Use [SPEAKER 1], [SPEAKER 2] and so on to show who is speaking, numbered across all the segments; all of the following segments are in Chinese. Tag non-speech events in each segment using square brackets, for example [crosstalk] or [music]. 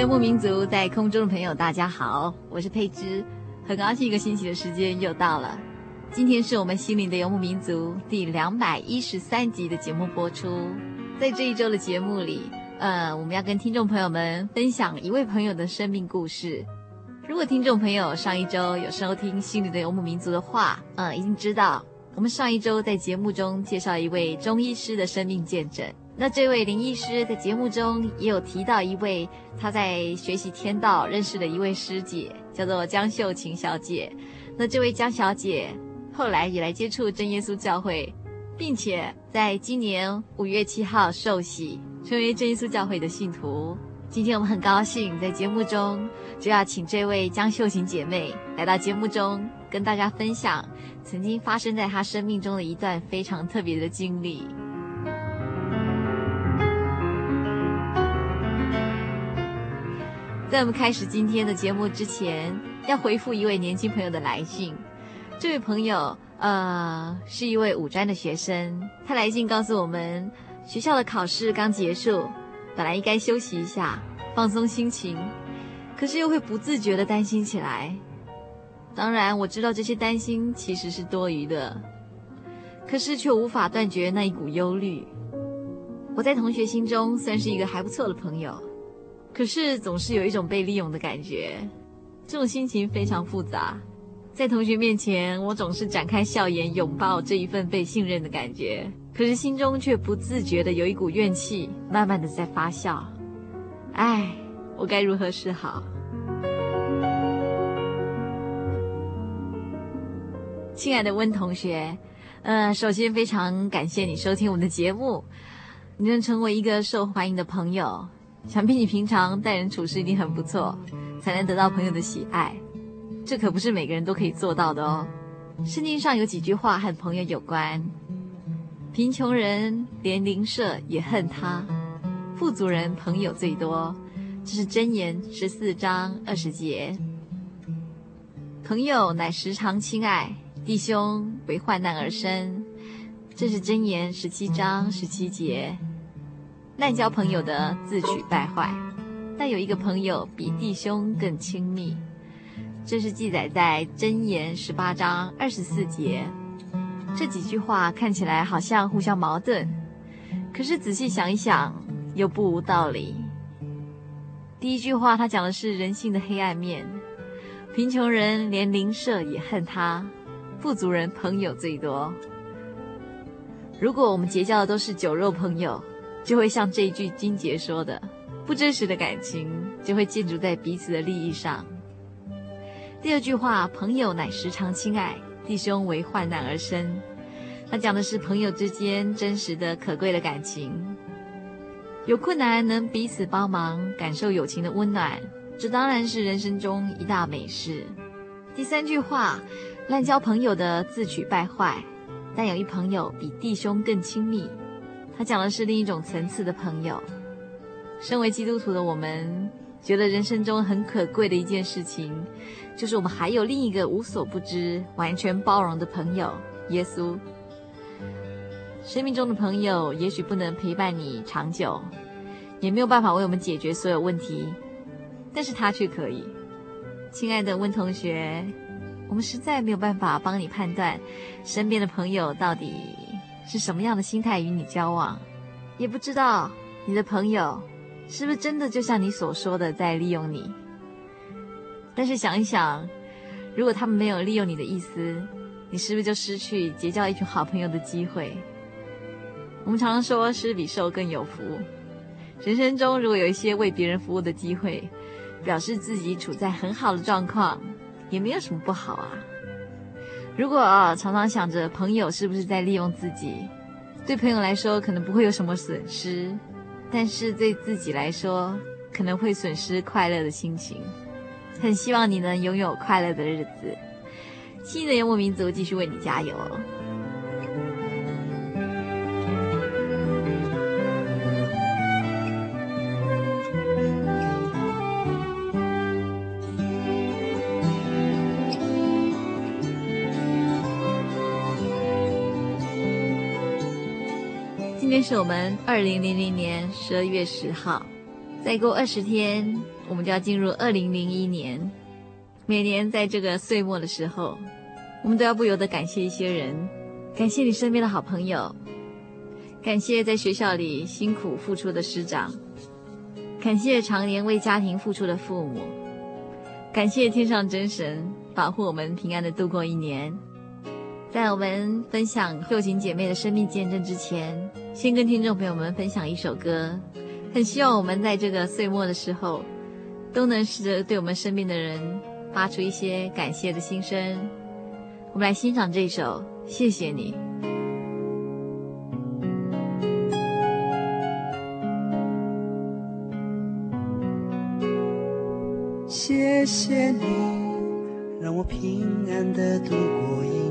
[SPEAKER 1] 游牧民族在空中的朋友，大家好，我是佩芝，很高兴一个星期的时间又到了。今天是我们心灵的游牧民族第两百一十三集的节目播出。在这一周的节目里，呃，我们要跟听众朋友们分享一位朋友的生命故事。如果听众朋友上一周有收听心灵的游牧民族的话，呃，已经知道我们上一周在节目中介绍一位中医师的生命见证。那这位林医师在节目中也有提到一位他在学习天道认识的一位师姐，叫做江秀琴小姐。那这位江小姐后来也来接触真耶稣教会，并且在今年五月七号受洗，成为真耶稣教会的信徒。今天我们很高兴在节目中就要请这位江秀琴姐妹来到节目中，跟大家分享曾经发生在他生命中的一段非常特别的经历。在我们开始今天的节目之前，要回复一位年轻朋友的来信。这位朋友，呃，是一位五专的学生。他来信告诉我们，学校的考试刚结束，本来应该休息一下，放松心情，可是又会不自觉的担心起来。当然，我知道这些担心其实是多余的，可是却无法断绝那一股忧虑。我在同学心中算是一个还不错的朋友。可是总是有一种被利用的感觉，这种心情非常复杂。在同学面前，我总是展开笑颜，拥抱这一份被信任的感觉。可是心中却不自觉的有一股怨气，慢慢的在发酵。唉，我该如何是好？亲爱的温同学，呃，首先非常感谢你收听我们的节目，你能成为一个受欢迎的朋友。想必你平常待人处事一定很不错，才能得到朋友的喜爱。这可不是每个人都可以做到的哦。圣经上有几句话和朋友有关：贫穷人连邻舍也恨他，富足人朋友最多。这是箴言十四章二十节。朋友乃时常亲爱，弟兄为患难而生。这是箴言十七章十七节。滥交朋友的自取败坏，但有一个朋友比弟兄更亲密。这是记载在箴言十八章二十四节。这几句话看起来好像互相矛盾，可是仔细想一想，又不无道理。第一句话，他讲的是人性的黑暗面，贫穷人连邻舍也恨他，富足人朋友最多。如果我们结交的都是酒肉朋友，就会像这一句金杰说的，不真实的感情就会建筑在彼此的利益上。第二句话，朋友乃时常亲爱，弟兄为患难而生。他讲的是朋友之间真实的可贵的感情，有困难能彼此帮忙，感受友情的温暖，这当然是人生中一大美事。第三句话，滥交朋友的自取败坏，但有一朋友比弟兄更亲密。他讲的是另一种层次的朋友。身为基督徒的我们，觉得人生中很可贵的一件事情，就是我们还有另一个无所不知、完全包容的朋友——耶稣。生命中的朋友也许不能陪伴你长久，也没有办法为我们解决所有问题，但是他却可以。亲爱的温同学，我们实在没有办法帮你判断身边的朋友到底是什么样的心态与你交往，也不知道你的朋友是不是真的就像你所说的在利用你。但是想一想，如果他们没有利用你的意思，你是不是就失去结交一群好朋友的机会？我们常常说，施比受更有福。人生中如果有一些为别人服务的机会，表示自己处在很好的状况，也没有什么不好啊。如果啊，常常想着朋友是不是在利用自己，对朋友来说可能不会有什么损失，但是对自己来说可能会损失快乐的心情。很希望你能拥有快乐的日子。新的游牧民族继续为你加油。天是我们二零零零年十二月十号，再过二十天。我们就要进入二零零一年。每年在这个岁末的时候，我们都要不由得感谢一些人，感谢你身边的好朋友，感谢在学校里辛苦付出的师长，感谢常年为家庭付出的父母，感谢天上真神保护我们平安的度过一年。在我们分享秀琴姐妹的生命见证之前，先跟听众朋友们分享一首歌，很希望我们在这个岁末的时候。都能试着对我们身边的人发出一些感谢的心声。我们来欣赏这首《谢谢你》。
[SPEAKER 2] 谢谢你，让我平安的度过一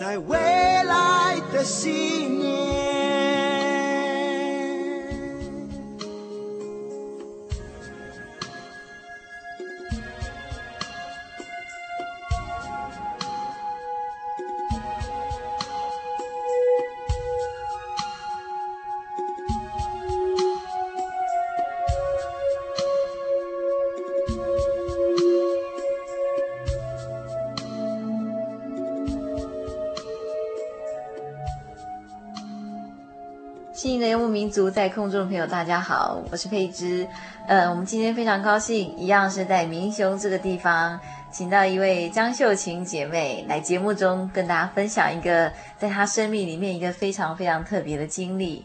[SPEAKER 2] 在未来的信念。
[SPEAKER 1] 民族在空中的朋友，大家好，我是佩芝。呃，我们今天非常高兴，一样是在民雄这个地方，请到一位张秀琴姐妹来节目中跟大家分享一个在她生命里面一个非常非常特别的经历。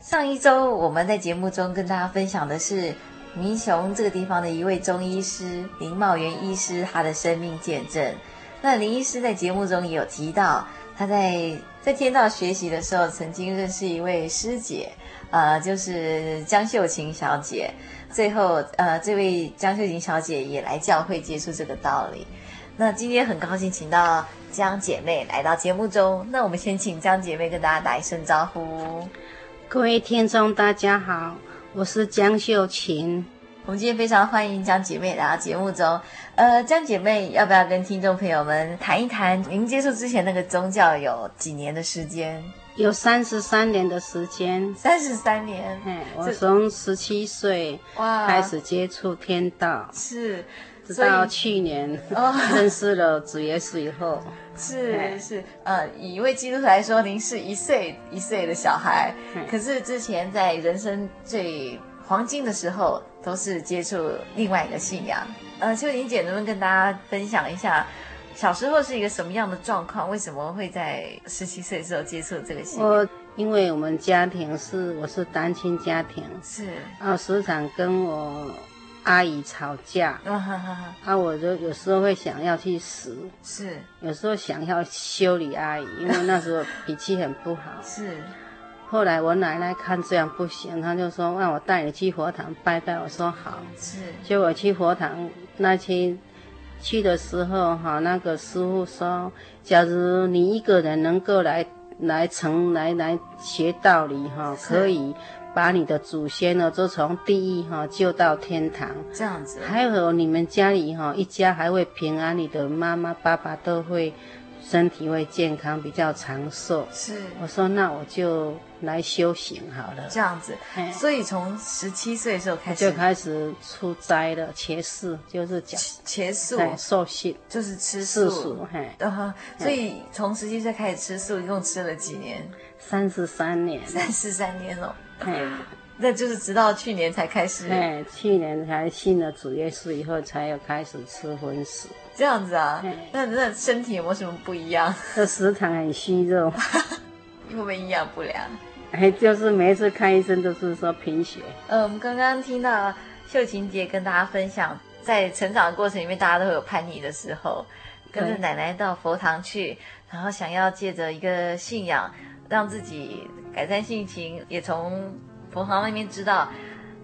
[SPEAKER 1] 上一周我们在节目中跟大家分享的是民雄这个地方的一位中医师林茂元医师他的生命见证。那林医师在节目中也有提到，他在在天道学习的时候，曾经认识一位师姐。呃，就是江秀琴小姐，最后呃，这位江秀琴小姐也来教会接触这个道理。那今天很高兴请到江姐妹来到节目中，那我们先请江姐妹跟大家打一声招呼。
[SPEAKER 3] 各位听众大家好，我是江秀琴。
[SPEAKER 1] 我们今天非常欢迎江姐妹来到节目中。呃，江姐妹要不要跟听众朋友们谈一谈您接触之前那个宗教有几年的时间？
[SPEAKER 3] 有三十三年的时间。
[SPEAKER 1] 三十三年。
[SPEAKER 3] 嘿，我从十七岁开始接触天道，
[SPEAKER 1] 是，
[SPEAKER 3] 直到去年哦 [laughs] 认识了主耶稣以后。
[SPEAKER 1] 是是，呃，以一位基督徒来说，您是一岁一岁的小孩，可是之前在人生最黄金的时候，都是接触另外一个信仰。呃，秀玲姐能不能跟大家分享一下，小时候是一个什么样的状况？为什么会在十七岁的时候接触这个信仰？
[SPEAKER 3] 我因为我们家庭是我是单亲家庭，
[SPEAKER 1] 是
[SPEAKER 3] 啊，时常跟我阿姨吵架，啊哈哈，啊我就有时候会想要去死，
[SPEAKER 1] 是
[SPEAKER 3] 有时候想要修理阿姨，因为那时候脾气很不好，[laughs]
[SPEAKER 1] 是。
[SPEAKER 3] 后来我奶奶看这样不行，她就说让我带你去佛堂拜拜。我说好。
[SPEAKER 1] 是。
[SPEAKER 3] 结果去佛堂那天去的时候，哈，那个师傅说，假如你一个人能够来来成来来学道理，哈，可以把你的祖先呢，就从地狱哈救到天堂。
[SPEAKER 1] 这样子。
[SPEAKER 3] 还有你们家里哈一家还会平安，你的妈妈爸爸都会。身体会健康，比较长寿。
[SPEAKER 1] 是，
[SPEAKER 3] 我说那我就来修行好了。
[SPEAKER 1] 这样子，所以从十七岁的时候开始
[SPEAKER 3] 就开始出斋了，茄素就是讲
[SPEAKER 1] 茄素，
[SPEAKER 3] 受信
[SPEAKER 1] 就是吃素。
[SPEAKER 3] 素，嘿，
[SPEAKER 1] 所以从十七岁开始吃素，一共吃了几年？
[SPEAKER 3] 三十三年。
[SPEAKER 1] 三十三年了。那就是直到去年才开始。
[SPEAKER 3] 哎，去年才信了主耶稣以后，才有开始吃荤食。
[SPEAKER 1] 这样子啊？那那身体有没有什么不一样？[laughs]
[SPEAKER 3] 这时常很虚弱，
[SPEAKER 1] 会不会营养不良？
[SPEAKER 3] 哎，就是每一次看医生都是说贫血。
[SPEAKER 1] 嗯，我们刚刚听到秀琴姐跟大家分享，在成长的过程里面，大家都会有叛逆的时候，跟着奶奶到佛堂去，然后想要借着一个信仰，让自己改善性情，也从。佛堂那边知道，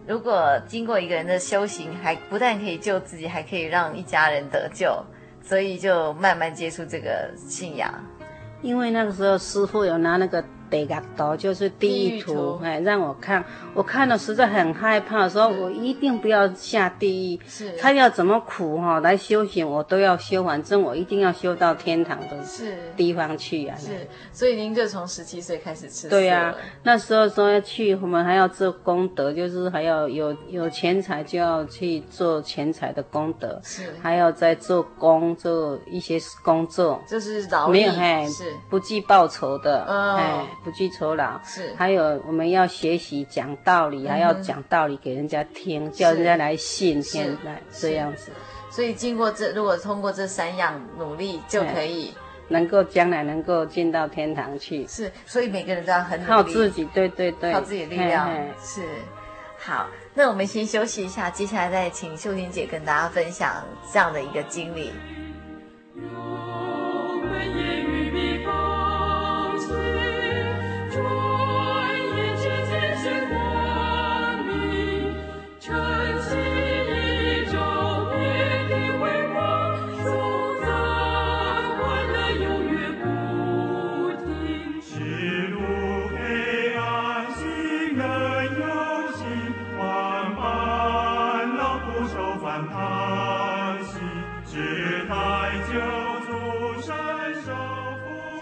[SPEAKER 1] 如果经过一个人的修行，还不但可以救自己，还可以让一家人得救，所以就慢慢接触这个信仰。
[SPEAKER 3] 因为那个时候师傅有拿那个。地狱图就是地狱图，哎，让我看，我看了实在很害怕，说我一定不要下地狱。是，他要怎么苦哈来修行，我都要修，反正我一定要修到天堂的地方去啊。是，
[SPEAKER 1] 所以您就从十七岁开始吃。
[SPEAKER 3] 对呀、啊，那时候说要去，我们还要做功德，就是还要有有钱财就要去做钱财的功德，是，还要再做工做一些工作，
[SPEAKER 1] 就是劳力，
[SPEAKER 3] 嘿，是。不计报酬的，哦、哎。不计酬劳是，还有我们要学习讲道理，嗯、还要讲道理给人家听，叫人家来信，现在这样子。
[SPEAKER 1] 所以经过这，如果通过这三样努力，就可以
[SPEAKER 3] 能够将来能够进到天堂去。
[SPEAKER 1] 是，所以每个人都要很努力，
[SPEAKER 3] 靠自己，对对对，
[SPEAKER 1] 靠自己力量。是，好，那我们先休息一下，接下来再请秀婷姐跟大家分享这样的一个经历。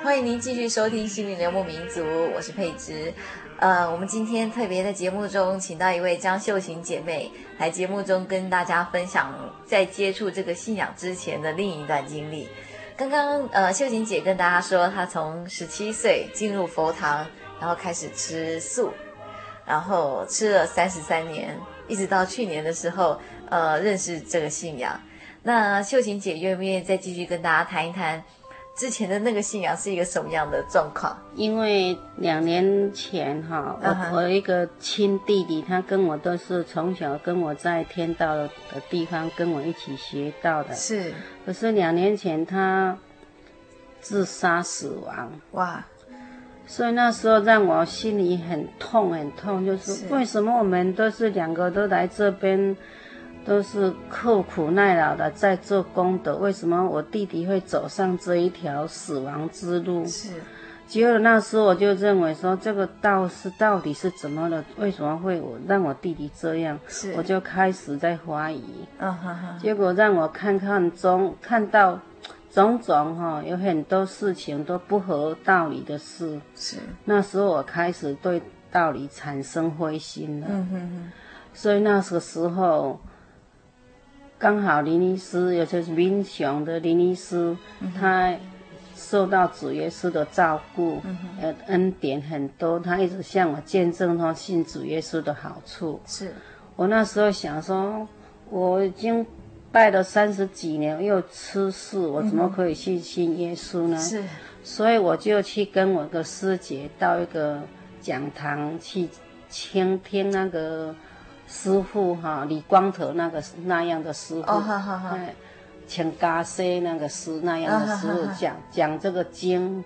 [SPEAKER 1] 欢迎您继续收听《心灵流牧民族》，我是佩芝。呃，我们今天特别在节目中请到一位张秀琴姐妹来节目中跟大家分享在接触这个信仰之前的另一段经历。刚刚呃，秀琴姐跟大家说，她从十七岁进入佛堂，然后开始吃素，然后吃了三十三年，一直到去年的时候，呃，认识这个信仰。那秀琴姐愿不愿意再继续跟大家谈一谈？之前的那个信仰是一个什么样的状况？
[SPEAKER 3] 因为两年前哈，我我一个亲弟弟，他跟我都是从小跟我在天道的地方跟我一起学道的。是。可是两年前他自杀死亡。哇！所以那时候让我心里很痛很痛，就是为什么我们都是两个都来这边。都是刻苦耐劳的在做功德，为什么我弟弟会走上这一条死亡之路？是，结果那时候我就认为说，这个道是到底是怎么了？为什么会我让我弟弟这样？是，我就开始在怀疑。啊哈哈。结果让我看看中看到种种哈，有很多事情都不合道理的事。是。那时候我开始对道理产生灰心了。嗯哼哼。所以那个时候，刚好林医师，也就是民雄的林医师，嗯、他。受到主耶稣的照顾，呃，恩典很多。他一直向我见证他信主耶稣的好处。是我那时候想说，我已经拜了三十几年，又吃素，我怎么可以去信耶稣呢？是，所以我就去跟我的师姐到一个讲堂去倾听那个师傅哈李光头那个那样的师傅。哦，好好好。请嘎西那个师那样的师傅讲讲这个经，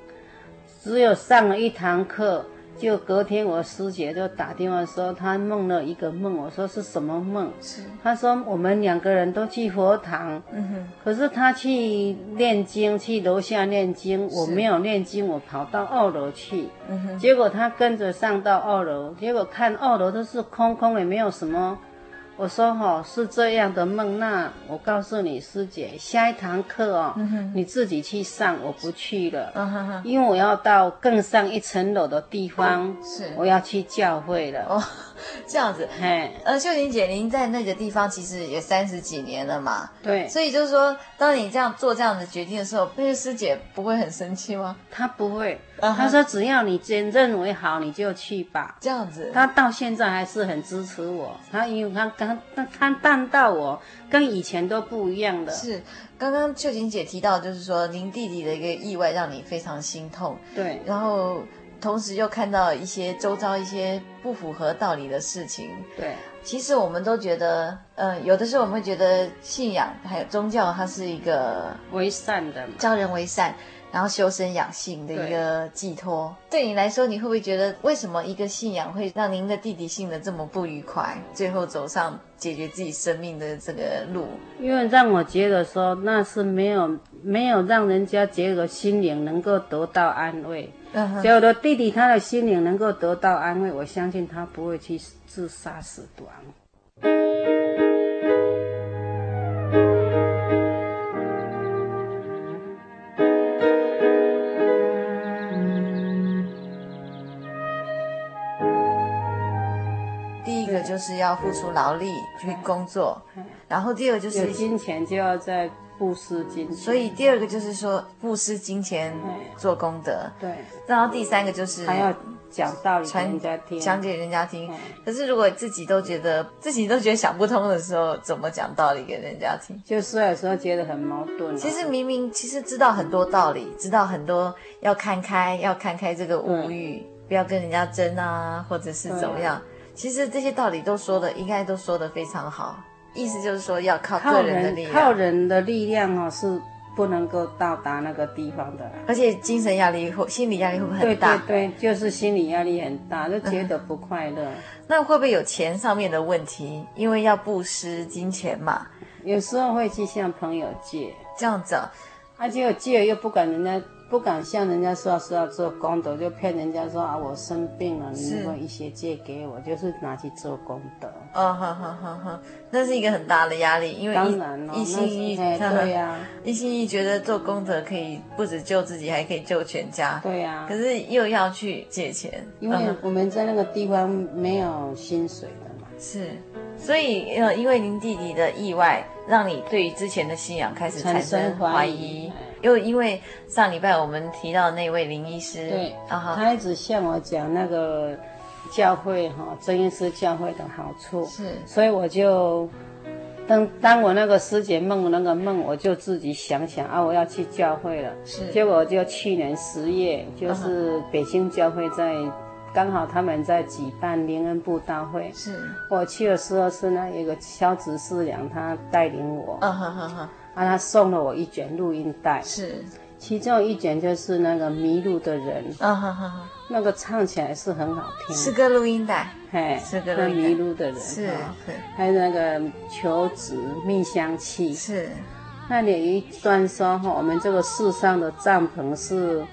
[SPEAKER 3] 只有上了一堂课，就隔天我师姐就打电话说她梦了一个梦，我说是什么梦？是她说我们两个人都去佛堂，嗯哼，可是她去念经，去楼下念经，我没有念经，我跑到二楼去，嗯哼，结果她跟着上到二楼，结果看二楼都是空空，也没有什么。我说哈、哦、是这样的梦，那我告诉你师姐，下一堂课哦，嗯、你自己去上，我不去了，嗯、因为我要到更上一层楼的地方，是。我要去教会了。哦，[laughs]
[SPEAKER 1] 这样子，嘿，呃，秀玲姐，您在那个地方其实也三十几年了嘛，
[SPEAKER 3] 对，
[SPEAKER 1] 所以就是说，当你这样做这样的决定的时候，那个师姐不会很生气吗？
[SPEAKER 3] 她不会。他说：“只要你真认为好，你就去吧。”这样子，他到现在还是很支持我。他因为他刚他他看到我跟以前都不一样的。
[SPEAKER 1] 是，刚刚秀琴姐提到，就是说您弟弟的一个意外让你非常心痛。对，然后同时又看到一些周遭一些不符合道理的事情。对，其实我们都觉得，嗯、呃，有的时候我们会觉得信仰还有宗教，它是一个
[SPEAKER 3] 为善的，
[SPEAKER 1] 教人为善。然后修身养性的一个寄托，对，对你来说，你会不会觉得为什么一个信仰会让您的弟弟信得这么不愉快，最后走上解决自己生命的这个路？
[SPEAKER 3] 因为让我觉得说那是没有没有让人家觉得心灵能够得到安慰。嗯哼，只有我的弟弟他的心灵能够得到安慰，我相信他不会去自杀死亡。
[SPEAKER 1] 就是要付出劳力去工作，然后第二个就是
[SPEAKER 3] 有金钱就要在布施金钱，
[SPEAKER 1] 所以第二个就是说布施金钱做功德，对。然后第三个就是
[SPEAKER 3] 还要讲道理，传
[SPEAKER 1] 讲给人家听。可是如果自己都觉得自己都觉得想不通的时候，怎么讲道理给人家听？
[SPEAKER 3] 就是有时候觉得很矛盾。
[SPEAKER 1] 其实明明其实知道很多道理，知道很多要看开，要看开这个物欲，不要跟人家争啊，或者是怎么样。其实这些道理都说的，应该都说的非常好。意思就是说，要靠个人的力量，
[SPEAKER 3] 靠人的力量哦，是不能够到达那个地方的。
[SPEAKER 1] 而且精神压力或心理压力会不会很大？
[SPEAKER 3] 对对对，就是心理压力很大，就觉得不快乐。嗯。
[SPEAKER 1] 那会不会有钱上面的问题？因为要布施金钱嘛，
[SPEAKER 3] 有时候会去向朋友借，
[SPEAKER 1] 这样子啊，
[SPEAKER 3] 而且借又不管人家。不敢向人家说是要做功德，就骗人家说啊，我生病了，你会一些借给我，就是拿去做功德。
[SPEAKER 1] 哦，好好好好，那是一个很大的压力，因为一当然、哦、一心一意，对呀、啊，一心一意觉得做功德可以不止救自己，还可以救全家。对呀、啊，可是又要去借钱，
[SPEAKER 3] 因为我们在那个地方没有薪水的嘛。
[SPEAKER 1] 是，所以呃，因为您弟弟的意外，让你对于之前的信仰开始产生怀疑。又因为上礼拜我们提到那位林医师，对，
[SPEAKER 3] 他一直向我讲那个教会哈，真耶稣教会的好处，是，所以我就当当我那个师姐梦那个梦，我就自己想想啊，我要去教会了，是，结果就去年十月，就是北京教会在刚好他们在举办灵恩布道会，是，我去的时候是那一个肖执事长他带领我，嗯哼哼哼。啊，他送了我一卷录音带，是，其中一卷就是那个迷路的人，啊哈哈，那个唱起来是很好听，
[SPEAKER 1] 是个录音带，
[SPEAKER 3] 嘿，是个那迷路的人，是，还有那个求子蜜香气，是，那里有一段说哈，我们这个世上的帐篷是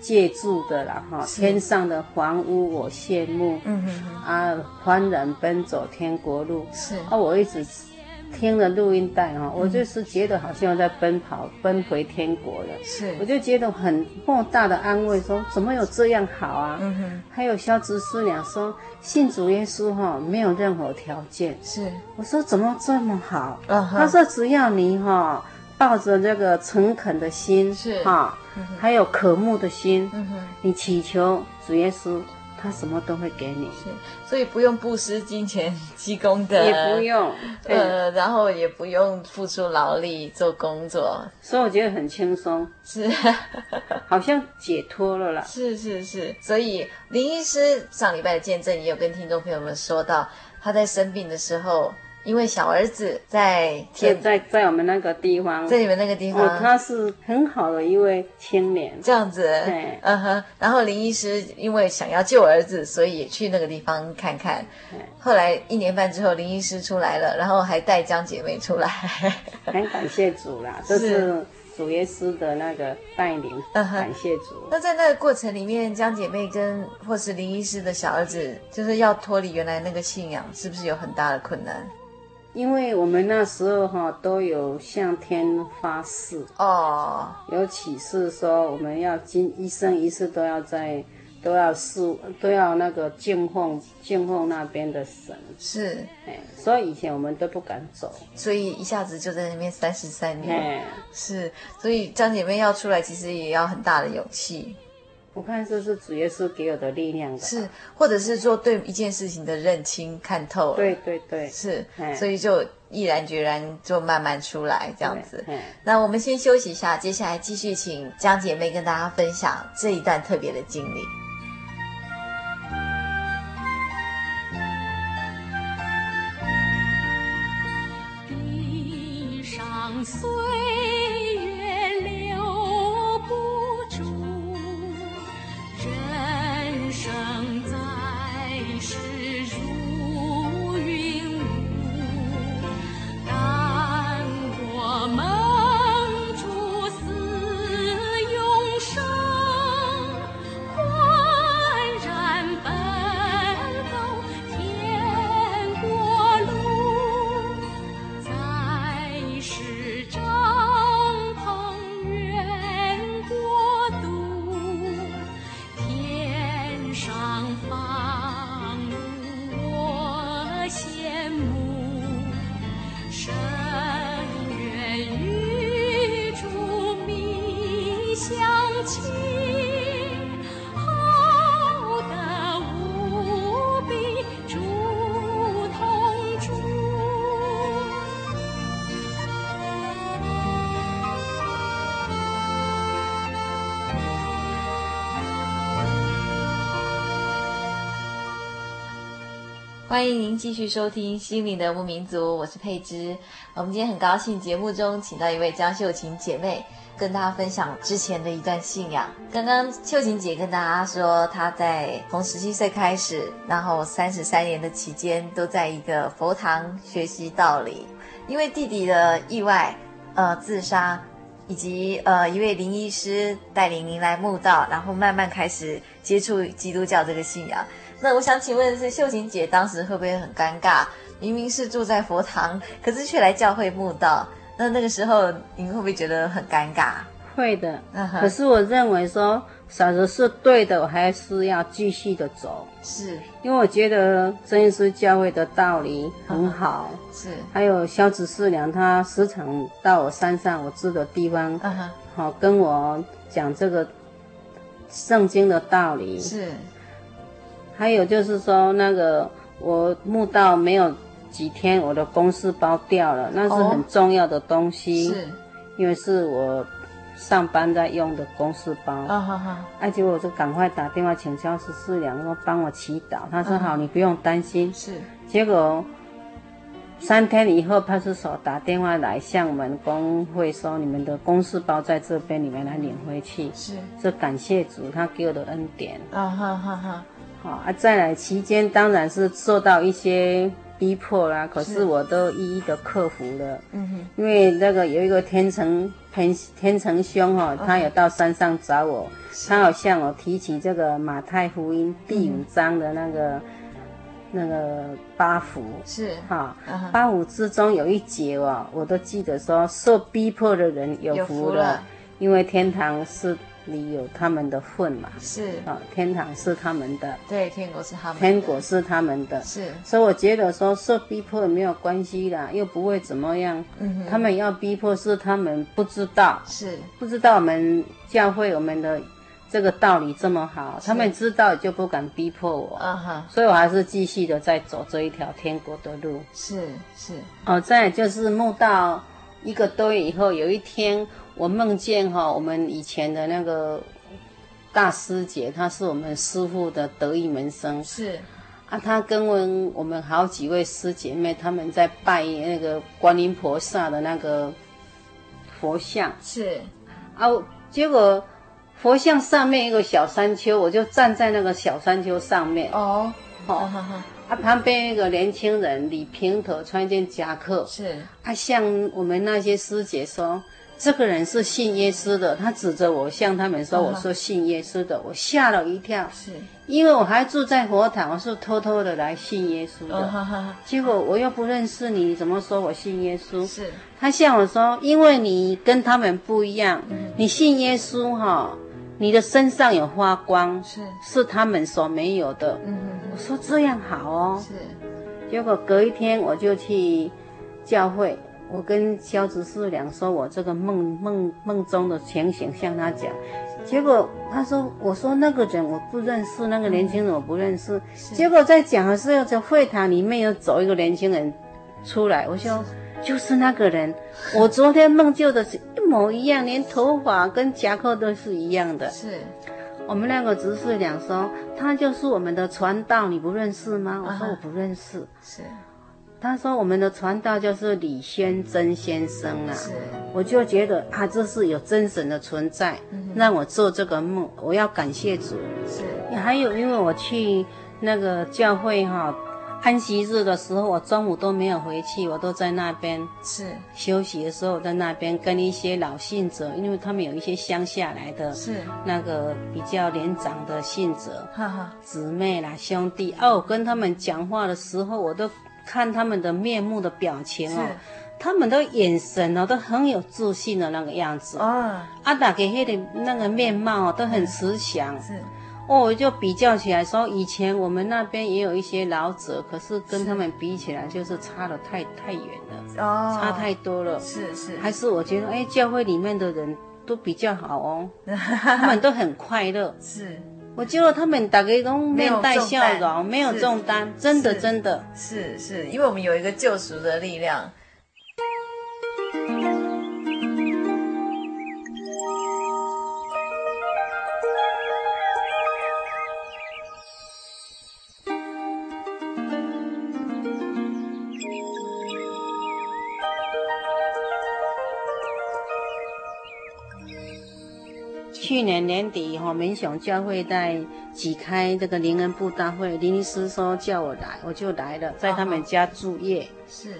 [SPEAKER 3] 借住的啦哈，天上的房屋我羡慕，嗯哼哼，啊，欢人奔走天国路，是。啊，我一直听了录音带哈，我就是觉得好像在奔跑，奔回天国了，是，我就觉得很莫大的安慰说，说怎么有这样好啊？嗯哼，还有肖执师娘说信主耶稣哈，没有任何条件，是，我说怎么这么好？嗯哼，他说只要你哈。抱着这个诚恳的心，是。哈，嗯、还有渴慕的心，嗯、哼。你祈求主耶稣，他什么都会给你，是，
[SPEAKER 1] 所以不用布施金钱积功德，
[SPEAKER 3] 也不用，
[SPEAKER 1] 呃，然后也不用付出劳力做工作，
[SPEAKER 3] 所以我觉得很轻松，是，[laughs] 好像解脱了啦，
[SPEAKER 1] 是是是，所以林医师上礼拜的见证也有跟听众朋友们说到，他在生病的时候。因为小儿子在
[SPEAKER 3] 天在在我们那个地方，
[SPEAKER 1] 在你们那个地方，
[SPEAKER 3] 哦、他是很好的一位青年，
[SPEAKER 1] 这样子，对，嗯哼。然后林医师因为想要救儿子，所以也去那个地方看看。后来一年半之后，林医师出来了，然后还带江姐妹出来，[laughs]
[SPEAKER 3] 很感谢主啦，[laughs] 这是主耶稣的那个带领，嗯、感谢主。
[SPEAKER 1] 那在那个过程里面，江姐妹跟或是林医师的小儿子，就是要脱离原来那个信仰，是不是有很大的困难？
[SPEAKER 3] 因为我们那时候哈都有向天发誓。哦，有起誓说我们要今一生一世都要在都要侍都要那个敬奉敬奉那边的神。是。哎，所以以前我们都不敢走，
[SPEAKER 1] 所以一下子就在那边三十三年。嘿。是，所以张姐妹要出来其实也要很大的勇气。
[SPEAKER 3] 我看这是主耶稣给我的力量的，
[SPEAKER 1] 是，或者是说对一件事情的认清看透了，
[SPEAKER 3] 对对对，
[SPEAKER 1] 是，所以就毅然决然就慢慢出来这样子。那我们先休息一下，接下来继续请江姐妹跟大家分享这一段特别的经历。地上岁欢迎您继续收听《心灵的牧民族》，我是佩芝。我们今天很高兴，节目中请到一位江秀琴姐妹，跟大家分享之前的一段信仰。刚刚秀琴姐跟大家说，她在从十七岁开始，然后三十三年的期间，都在一个佛堂学习道理。因为弟弟的意外，呃，自杀，以及呃一位林医师带领您来慕道，然后慢慢开始接触基督教这个信仰。那我想请问的是，秀琴姐当时会不会很尴尬？明明是住在佛堂，可是却来教会慕道。那那个时候，您会不会觉得很尴尬？
[SPEAKER 3] 会的。Uh. 可是我认为说，小的是对的，我还是要继续的走。是，因为我觉得真耶稣教会的道理很好。Uh. 是。还有萧子四娘，她时常到我山上我住的地方，好、uh. 跟我讲这个圣经的道理。是。还有就是说，那个我墓道没有几天，我的公事包掉了，那是很重要的东西，哦、是，因为是我上班在用的公事包。啊哈哈！哎，结果我就赶快打电话请教十四娘说帮我祈祷，他说好，你不用担心。是。结果三天以后，派出所打电话来向我们工会说，你们的公事包在这边，你们来领回去。是。这感谢主，他给我的恩典。啊哈哈哈。好啊，再来期间当然是受到一些逼迫啦，可是我都一一的克服了。嗯哼，因为那个有一个天成天天成兄哈，他有到山上找我，他好像我提起这个马太福音第五章的那个那个八福。是。哈，八福之中有一节哦，我都记得说，受逼迫的人有福了，因为天堂是。里有他们的份嘛？是啊、哦，天堂是他们的，
[SPEAKER 1] 对，天国是他们的，
[SPEAKER 3] 天国是他们的，是。所以我觉得说受逼迫也没有关系啦，又不会怎么样。嗯哼，他们要逼迫是他们不知道，是不知道我们教会我们的这个道理这么好，他们知道就不敢逼迫我。啊哈，所以我还是继续的在走这一条天国的路。是是。哦，再就是梦到一个多月以后，有一天。我梦见哈，我们以前的那个大师姐，她是我们师傅的得意门生。是啊，她跟我们我们好几位师姐妹，他们在拜那个观音菩萨的那个佛像。是啊，结果佛像上面一个小山丘，我就站在那个小山丘上面。哦，好、哦，啊，旁边一个年轻人理平头，穿一件夹克。是啊，向我们那些师姐说。这个人是信耶稣的，他指着我向他们说：“我说信耶稣的。”我吓了一跳，是因为我还住在佛堂，我是偷偷的来信耶稣的。结果我又不认识你，怎么说我信耶稣？是他向我说：“因为你跟他们不一样，你信耶稣哈，你的身上有发光，是是他们所没有的。”嗯我说这样好哦。是，结果隔一天我就去教会。我跟肖执事两说，我这个梦梦梦中的情形向他讲，结果他说，我说那个人我不认识，那个年轻人我不认识。结果在讲的时候，在会堂里面又走一个年轻人出来，我说就是那个人，我昨天梦见的是一模一样，连头发跟夹克都是一样的。是，我们那个执事两说，他就是我们的传道，你不认识吗？我说我不认识。是。他说：“我们的传道就是李先真先生啊，是。我就觉得啊，这是有真神的存在，让我做这个梦，我要感谢主。是，还有因为我去那个教会哈，安息日的时候，我中午都没有回去，我都在那边是。休息的时候，在那边跟一些老信者，因为他们有一些乡下来的，是。那个比较年长的信者，哈哈，姊妹啦兄弟。哦，我跟他们讲话的时候，我都。”看他们的面目的表情哦，他们的眼神哦，都很有自信的那个样子哦。阿达给黑的那个面貌哦，都很慈祥。是哦，我就比较起来说，以前我们那边也有一些老者，可是跟他们比起来，就是差的太太远了哦，差太多了。是是，还是我觉得，哎，教会里面的人都比较好哦，[laughs] 他们都很快乐。是。我觉得他们大概都面带笑容，没有重担，真的真的
[SPEAKER 1] 是是，因为我们有一个救赎的力量。
[SPEAKER 3] 去年年底哈，民雄教会在举开这个灵恩布大会，林医师说叫我来，我就来了，在他们家住夜。是，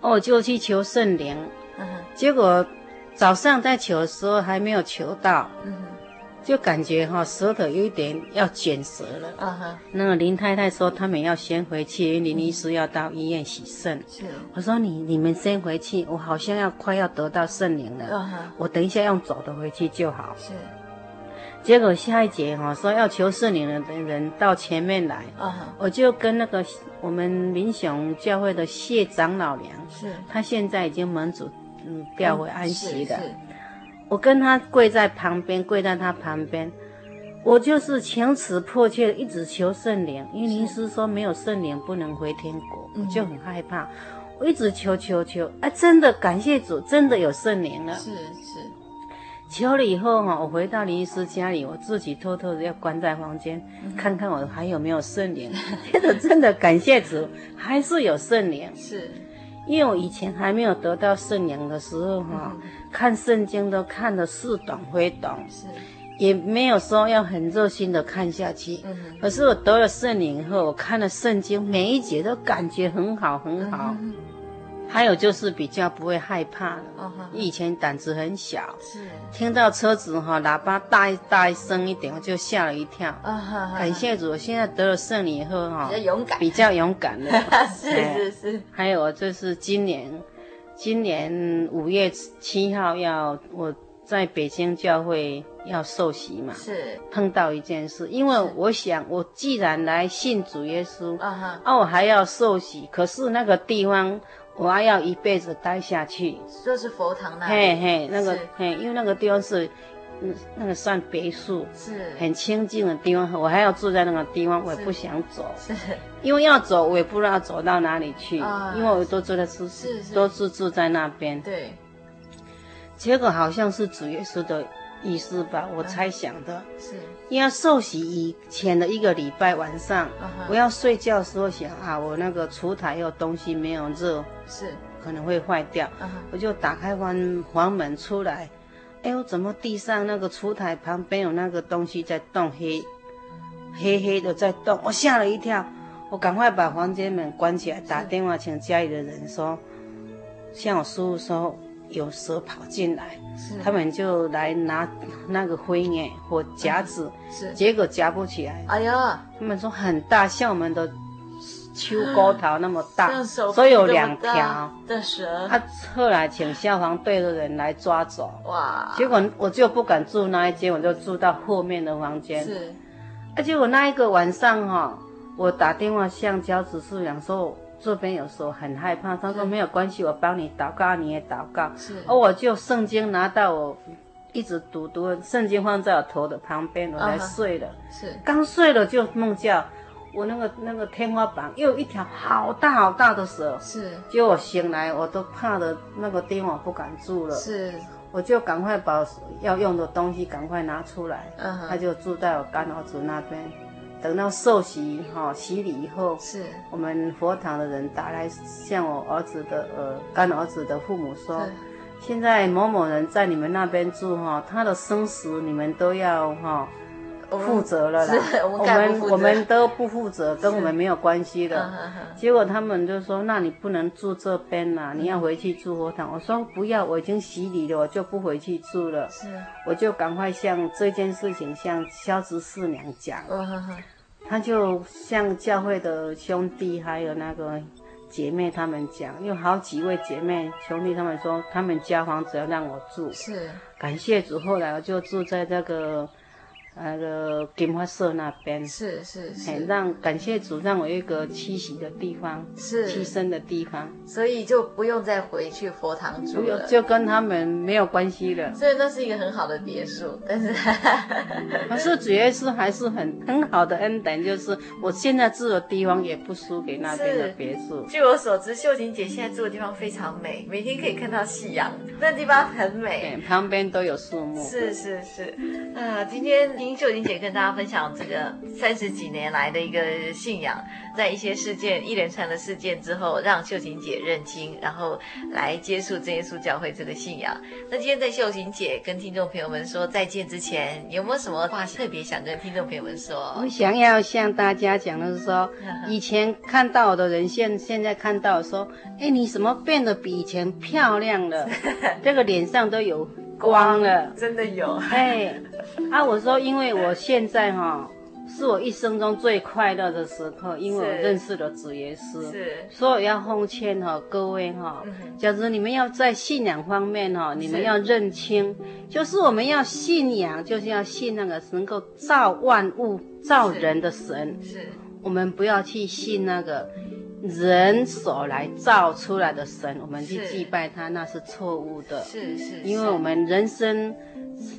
[SPEAKER 3] 我就去求圣灵，嗯、结果早上在求的时候还没有求到。嗯就感觉哈舌头有一点要卷舌了。啊哈。那个林太太说他们要先回去，因为林医师要到医院洗肾。是。我说你你们先回去，我好像要快要得到圣灵了。啊哈。我等一下用走的回去就好。是。结果下一节哈说要求圣灵的人到前面来。啊哈。我就跟那个我们民雄教会的谢长老娘。是。他现在已经门主嗯调回安息了。是。我跟他跪在旁边，跪在他旁边，我就是情此迫切一直求圣灵，因为灵师说没有圣灵不能回天国，我就很害怕，我一直求求求，哎，真的感谢主，真的有圣灵了。是是，求了以后哈，我回到林医师家里，我自己偷偷的要关在房间，看看我还有没有圣灵。真的真的感谢主，还是有圣灵。是。因为我以前还没有得到圣灵的时候，哈，看圣经都看得似懂非懂。是，也没有说要很热心的看下去。嗯。可是我得了圣灵以后，我看了圣经，每一节都感觉很好，很好。嗯还有就是比较不会害怕了。Uh huh. 以前胆子很小，是听到车子哈喇叭大一大一声一点，我就吓了一跳。Uh huh. 感谢主，我现在得了圣灵以后哈，比较勇敢，比较勇敢了。[laughs] 是是是。还有就是今年，今年五月七号要我在北京教会要受洗嘛？是碰到一件事，因为我想我既然来信主耶稣，啊哈，啊我还要受洗，可是那个地方。我还要一辈子待下去，
[SPEAKER 1] 就是佛堂那里。
[SPEAKER 3] 嘿嘿，那个嘿，因为那个地方是，嗯，那个算别墅，是很清静的地方。我还要住在那个地方，我也不想走，是，是因为要走，我也不知道走到哪里去，啊、因为我都住在是是，都是住在那边。对，结果好像是主耶稣的意思吧，我猜想的。啊、是。因为受洗以前的一个礼拜晚上，uh. 我要睡觉的时候想啊，我那个烛台有东西没有热，是可能会坏掉，uh. 我就打开房房门出来，哎呦，怎么地上那个烛台旁边有那个东西在动，黑黑黑的在动，我吓了一跳，我赶快把房间门关起来，打电话请家里的人说，像我叔叔说。有蛇跑进来，是他们就来拿那个灰眼或夹子，是结果夹不起来。哎呀，他们说很大，像我们的秋沟桃那么大，所以有两条的蛇。他后来请消防队的人来抓走。哇！结果我就不敢住那一间，我就住到后面的房间。是，而且我那一个晚上哈，我打电话向交指示讲说。这边有时候很害怕，他说没有关系，我帮你祷告，你也祷告。是，而我就圣经拿到我一直读读，圣经放在我头的旁边，我才睡了。是，刚睡了就梦见我那个那个天花板又有一条好大好大的蛇。是，结果我醒来我都怕的那个地方我不敢住了。是，我就赶快把要用的东西赶快拿出来。嗯，他就住在我干儿子那边。等到受洗哈洗礼以后，是我们佛堂的人打来向我儿子的呃干儿子的父母说，是现在某某人在你们那边住哈，他的生死你们都要哈负责了啦。我们我们都不负责，跟我们没有关系的。结果他们就说，那你不能住这边啦，你要回去住佛堂。我说不要，我已经洗礼了，我就不回去住了。是，我就赶快向这件事情向萧十四娘讲。他就向教会的兄弟还有那个姐妹他们讲，有好几位姐妹兄弟他们说，他们家房子要让我住，是感谢主。后来我就住在这个。那个金花社那边是是是，让感谢主让我有一个栖息的地方，是栖身的地方，
[SPEAKER 1] 所以就不用再回去佛堂住了，
[SPEAKER 3] 就跟他们没有关系了。
[SPEAKER 1] 所以那是一个很好的别墅，但是 [laughs]
[SPEAKER 3] 可是主要是还是很很好的恩典，就是我现在住的地方也不输给那边的别墅。
[SPEAKER 1] 据我所知，秀琴姐现在住的地方非常美，每天可以看到夕阳，那地方很美，
[SPEAKER 3] 旁边都有树木。
[SPEAKER 1] 是是是，啊，今天。听秀琴姐跟大家分享这个三十几年来的一个信仰，在一些事件一连串的事件之后，让秀琴姐认清，然后来接触真耶稣教会这个信仰。那今天在秀琴姐跟听众朋友们说再见之前，有没有什么话特别想跟听众朋友们说？
[SPEAKER 3] 我想要向大家讲的是说，[laughs] 以前看到的人现现在看到说，哎，你怎么变得比以前漂亮了？[laughs] 这个脸上都有。光了，
[SPEAKER 1] 真的有。
[SPEAKER 3] 哎，啊，我说，因为我现在哈，是我一生中最快乐的时刻，因为我认识了主耶稣。是。所以要奉劝哈各位哈，假如你们要在信仰方面哈，你们要认清，就是我们要信仰，就是要信那个能够造万物、造人的神。是。我们不要去信那个。人所来造出来的神，我们去祭拜他，那是错误的。是是，是因为我们人生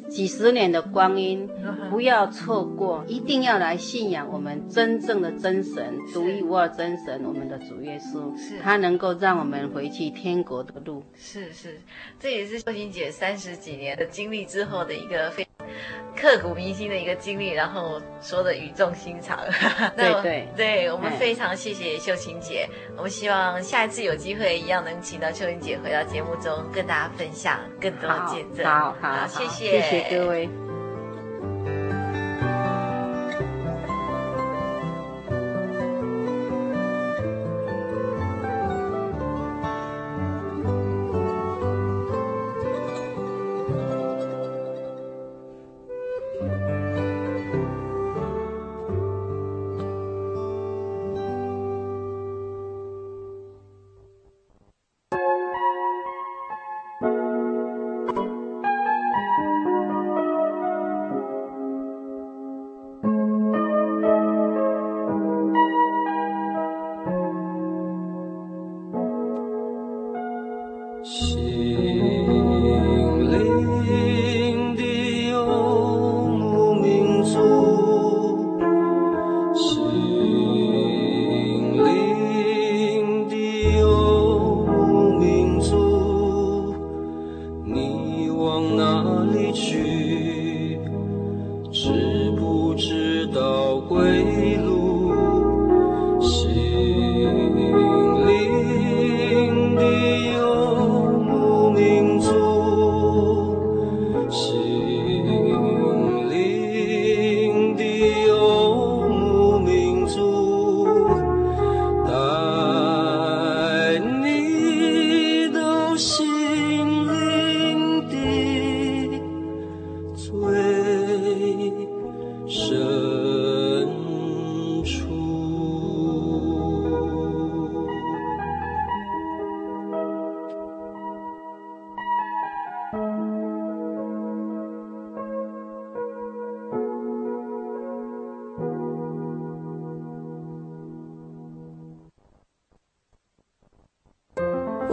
[SPEAKER 3] 几十年的光阴，不要错过，一定要来信仰我们真正的真神，独一无二真神，我们的主耶稣。是，他能够让我们回去天国的路。
[SPEAKER 1] 是是，这也是秀琴姐三十几年的经历之后的一个非。刻骨铭心的一个经历，然后说的语重心长。[laughs] 对对对，我们非常谢谢秀琴姐。嗯、我们希望下一次有机会一样能请到秀琴姐回到节目中，跟大家分享更多的见证。
[SPEAKER 3] 好好，好，好，谢谢，谢谢各位。